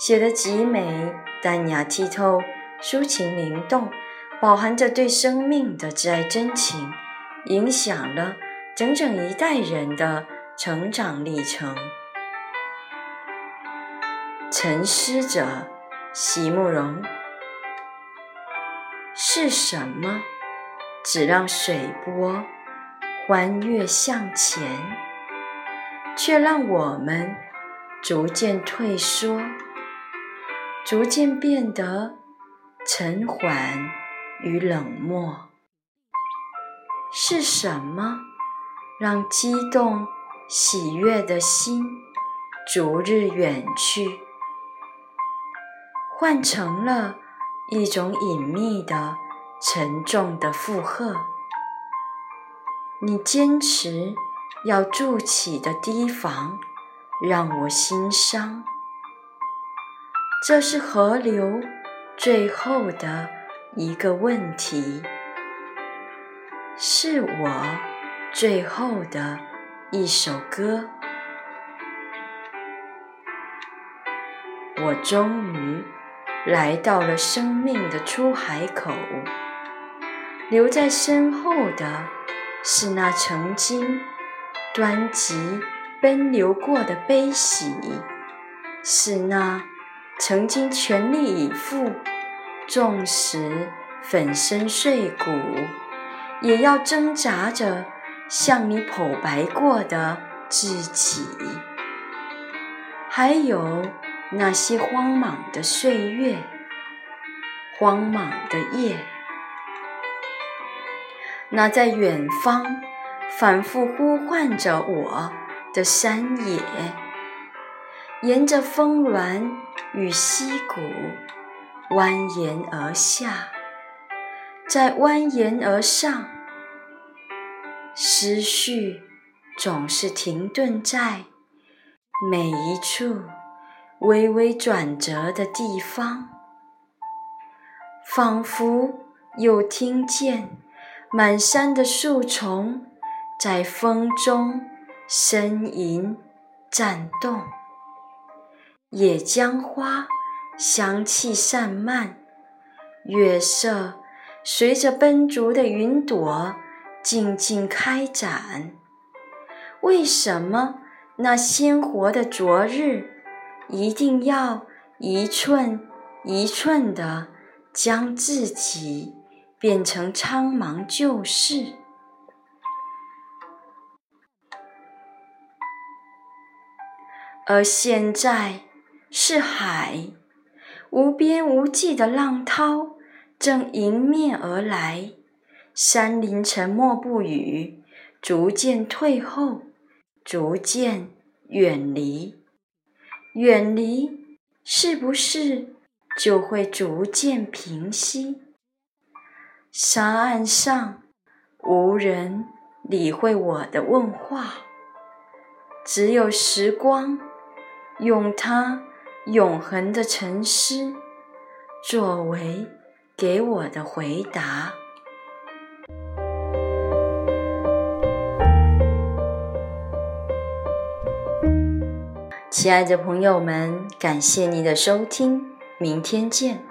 写得极美，淡雅剔透，抒情灵动，饱含着对生命的挚爱真情，影响了整整一代人的成长历程。沉思者席慕容，是什么只让水波欢跃向前，却让我们逐渐退缩？逐渐变得沉缓与冷漠，是什么让激动喜悦的心逐日远去，换成了一种隐秘的、沉重的负荷？你坚持要筑起的堤防，让我心伤。这是河流最后的一个问题，是我最后的一首歌。我终于来到了生命的出海口，留在身后的是那曾经湍急奔流过的悲喜，是那。曾经全力以赴，纵使粉身碎骨，也要挣扎着向你剖白过的自己。还有那些荒莽的岁月，荒莽的夜，那在远方反复呼唤着我的山野，沿着峰峦。与溪谷蜿蜒而下，再蜿蜒而上，思绪总是停顿在每一处微微转折的地方，仿佛又听见满山的树丛在风中呻吟颤动。野姜花香气散漫，月色随着奔逐的云朵静静开展。为什么那鲜活的昨日一定要一寸一寸的将自己变成苍茫旧事？而现在。是海，无边无际的浪涛正迎面而来，山林沉默不语，逐渐退后，逐渐远离。远离，是不是就会逐渐平息？沙岸上无人理会我的问话，只有时光用它。永恒的沉思，作为给我的回答。亲爱的朋友们，感谢您的收听，明天见。